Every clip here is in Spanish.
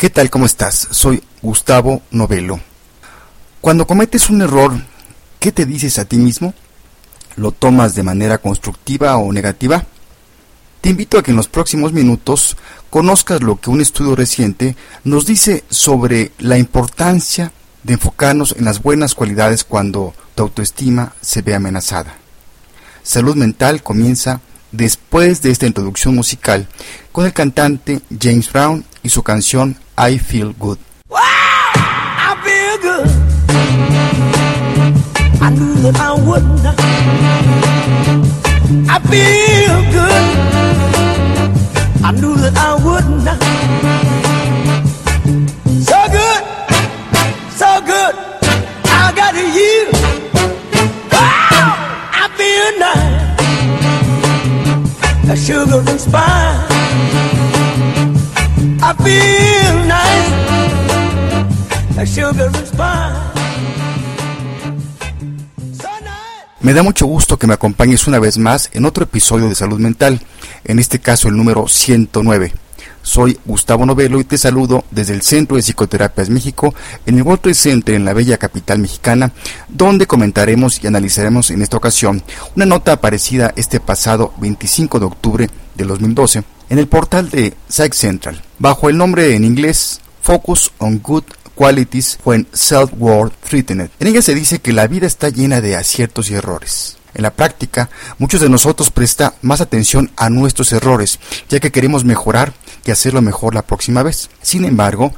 ¿Qué tal? ¿Cómo estás? Soy Gustavo Novelo. Cuando cometes un error, ¿qué te dices a ti mismo? ¿Lo tomas de manera constructiva o negativa? Te invito a que en los próximos minutos conozcas lo que un estudio reciente nos dice sobre la importancia de enfocarnos en las buenas cualidades cuando tu autoestima se ve amenazada. Salud mental comienza después de esta introducción musical con el cantante James Brown y su canción I Feel Good. Wow, I feel good. I knew that I would not. I feel good. I knew that I would not. So good, so good. I got you. Wow, I feel nice. A sugar and spice. Me da mucho gusto que me acompañes una vez más en otro episodio de Salud Mental, en este caso el número 109. Soy Gustavo Novelo y te saludo desde el Centro de Psicoterapias México en el World Trade Center en la bella capital mexicana, donde comentaremos y analizaremos en esta ocasión una nota aparecida este pasado 25 de octubre del 2012 en el portal de Psych Central, bajo el nombre en inglés Focus on Good Qualities when Self-Worth Threatened. En ella se dice que la vida está llena de aciertos y errores. En la práctica, muchos de nosotros presta más atención a nuestros errores, ya que queremos mejorar que hacerlo mejor la próxima vez. Sin embargo,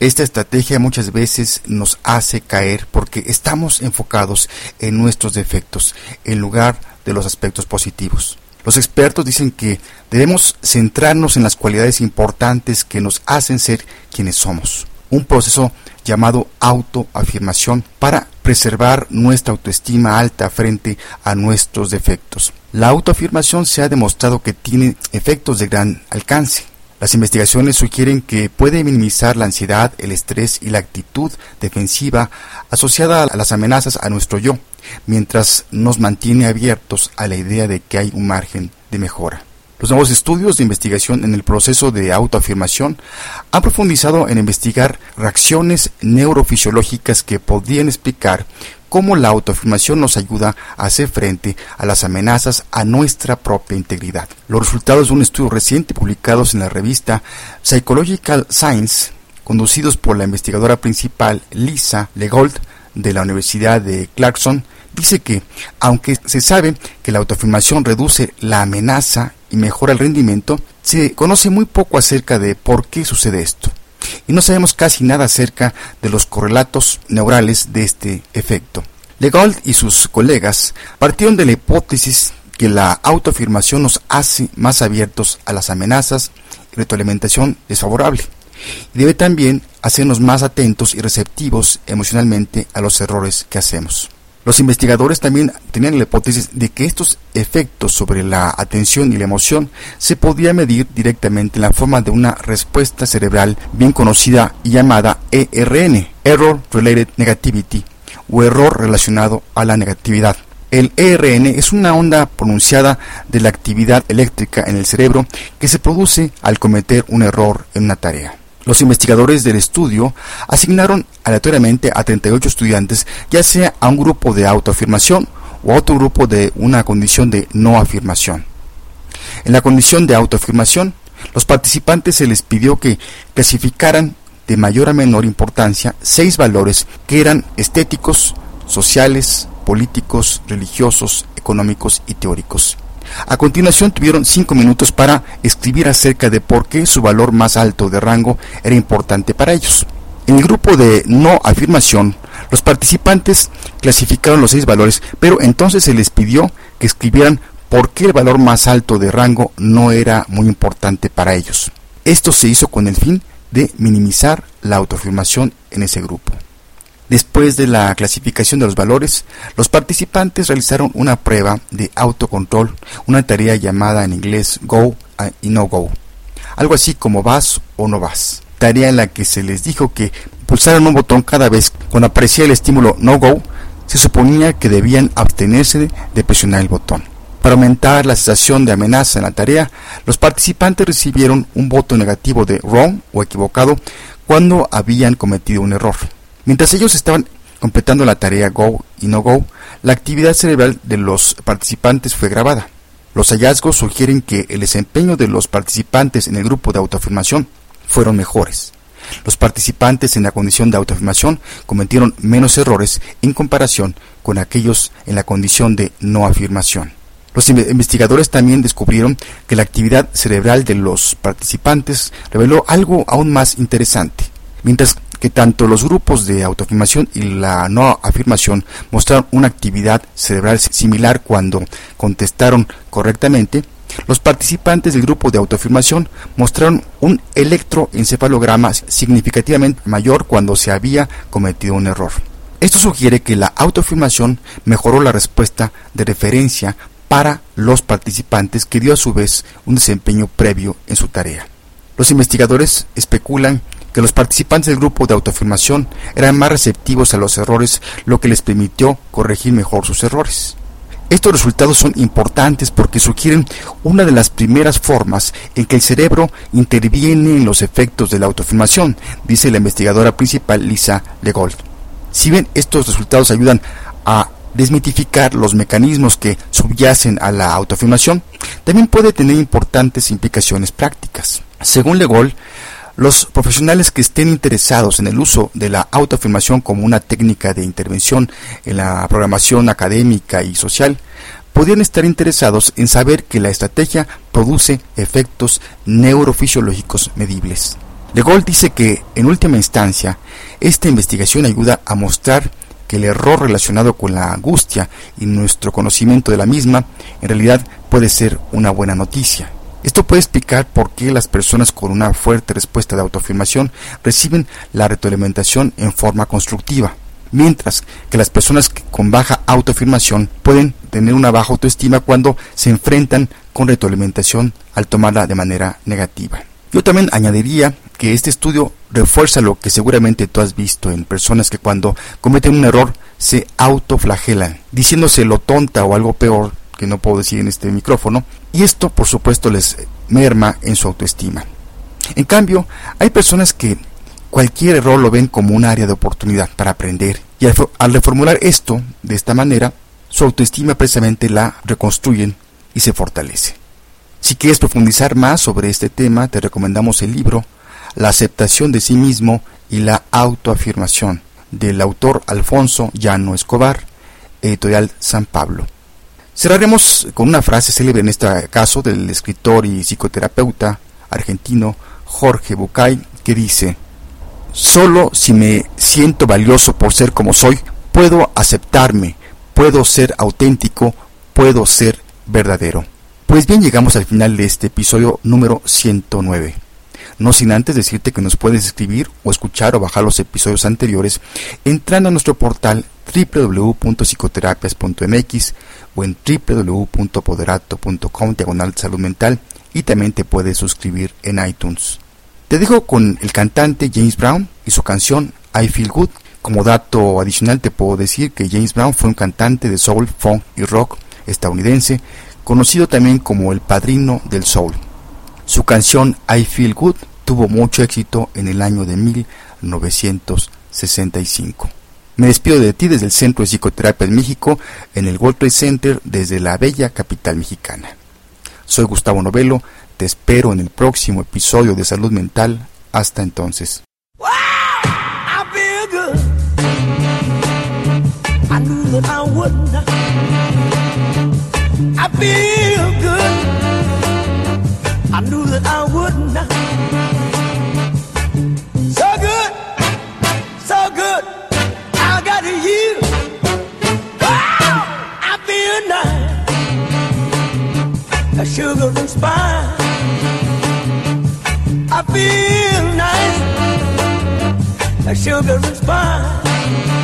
esta estrategia muchas veces nos hace caer porque estamos enfocados en nuestros defectos en lugar de los aspectos positivos. Los expertos dicen que debemos centrarnos en las cualidades importantes que nos hacen ser quienes somos. Un proceso llamado autoafirmación para preservar nuestra autoestima alta frente a nuestros defectos. La autoafirmación se ha demostrado que tiene efectos de gran alcance. Las investigaciones sugieren que puede minimizar la ansiedad, el estrés y la actitud defensiva asociada a las amenazas a nuestro yo, mientras nos mantiene abiertos a la idea de que hay un margen de mejora. Los nuevos estudios de investigación en el proceso de autoafirmación han profundizado en investigar reacciones neurofisiológicas que podrían explicar cómo la autoafirmación nos ayuda a hacer frente a las amenazas a nuestra propia integridad. Los resultados de un estudio reciente publicados en la revista Psychological Science, conducidos por la investigadora principal Lisa Legold de la Universidad de Clarkson, dice que, aunque se sabe que la autoafirmación reduce la amenaza y mejora el rendimiento, se conoce muy poco acerca de por qué sucede esto. Y no sabemos casi nada acerca de los correlatos neurales de este efecto. Legold y sus colegas partieron de la hipótesis que la autoafirmación nos hace más abiertos a las amenazas y retroalimentación desfavorable. Y debe también hacernos más atentos y receptivos emocionalmente a los errores que hacemos. Los investigadores también tenían la hipótesis de que estos efectos sobre la atención y la emoción se podían medir directamente en la forma de una respuesta cerebral bien conocida y llamada ERN, Error Related Negativity, o error relacionado a la negatividad. El ERN es una onda pronunciada de la actividad eléctrica en el cerebro que se produce al cometer un error en una tarea. Los investigadores del estudio asignaron aleatoriamente a 38 estudiantes, ya sea a un grupo de autoafirmación o a otro grupo de una condición de no afirmación. En la condición de autoafirmación, los participantes se les pidió que clasificaran de mayor a menor importancia seis valores que eran estéticos, sociales, políticos, religiosos, económicos y teóricos. A continuación tuvieron cinco minutos para escribir acerca de por qué su valor más alto de rango era importante para ellos. En el grupo de no afirmación, los participantes clasificaron los seis valores, pero entonces se les pidió que escribieran por qué el valor más alto de rango no era muy importante para ellos. Esto se hizo con el fin de minimizar la autoafirmación en ese grupo. Después de la clasificación de los valores, los participantes realizaron una prueba de autocontrol, una tarea llamada en inglés Go y No Go, algo así como vas o no vas, tarea en la que se les dijo que pulsaran un botón cada vez cuando aparecía el estímulo No Go, se suponía que debían abstenerse de presionar el botón. Para aumentar la sensación de amenaza en la tarea, los participantes recibieron un voto negativo de wrong o equivocado cuando habían cometido un error. Mientras ellos estaban completando la tarea Go y No Go, la actividad cerebral de los participantes fue grabada. Los hallazgos sugieren que el desempeño de los participantes en el grupo de autoafirmación fueron mejores. Los participantes en la condición de autoafirmación cometieron menos errores en comparación con aquellos en la condición de no afirmación. Los investigadores también descubrieron que la actividad cerebral de los participantes reveló algo aún más interesante. Mientras que tanto los grupos de autoafirmación y la no afirmación mostraron una actividad cerebral similar cuando contestaron correctamente, los participantes del grupo de autoafirmación mostraron un electroencefalograma significativamente mayor cuando se había cometido un error. Esto sugiere que la autoafirmación mejoró la respuesta de referencia para los participantes que dio a su vez un desempeño previo en su tarea. Los investigadores especulan que los participantes del grupo de autoafirmación eran más receptivos a los errores, lo que les permitió corregir mejor sus errores. Estos resultados son importantes porque sugieren una de las primeras formas en que el cerebro interviene en los efectos de la autoafirmación, dice la investigadora principal Lisa Legold. Si bien estos resultados ayudan a desmitificar los mecanismos que subyacen a la autoafirmación, también puede tener importantes implicaciones prácticas. Según Legold, los profesionales que estén interesados en el uso de la autoafirmación como una técnica de intervención en la programación académica y social podrían estar interesados en saber que la estrategia produce efectos neurofisiológicos medibles. De Gaulle dice que, en última instancia, esta investigación ayuda a mostrar que el error relacionado con la angustia y nuestro conocimiento de la misma en realidad puede ser una buena noticia. Esto puede explicar por qué las personas con una fuerte respuesta de autoafirmación reciben la retroalimentación en forma constructiva, mientras que las personas con baja autoafirmación pueden tener una baja autoestima cuando se enfrentan con retroalimentación al tomarla de manera negativa. Yo también añadiría que este estudio refuerza lo que seguramente tú has visto en personas que cuando cometen un error se autoflagelan, diciéndose lo tonta o algo peor que no puedo decir en este micrófono, y esto por supuesto les merma en su autoestima. En cambio, hay personas que cualquier error lo ven como un área de oportunidad para aprender, y al, reformular esto de esta manera, su autoestima precisamente la reconstruyen y se fortalece. Si quieres profundizar más sobre este tema, te recomendamos el libro La aceptación de sí mismo y la autoafirmación del autor Alfonso Llano Escobar, editorial San Pablo. Cerraremos con una frase célebre en este caso del escritor y psicoterapeuta argentino Jorge Bucay que dice, Solo si me siento valioso por ser como soy, puedo aceptarme, puedo ser auténtico, puedo ser verdadero. Pues bien, llegamos al final de este episodio número 109. No sin antes decirte que nos puedes escribir o escuchar o bajar los episodios anteriores entrando a nuestro portal www.psicoterapias.mx o en www.poderato.com diagonal salud mental y también te puedes suscribir en iTunes. Te dejo con el cantante James Brown y su canción I Feel Good. Como dato adicional te puedo decir que James Brown fue un cantante de soul, funk y rock estadounidense, conocido también como el padrino del soul. Su canción I Feel Good tuvo mucho éxito en el año de 1965. Me despido de ti desde el Centro de Psicoterapia en México, en el World Trade Center, desde la bella capital mexicana. Soy Gustavo Novelo, te espero en el próximo episodio de Salud Mental. Hasta entonces. A sugar and spice. I feel nice, a sugar and spice.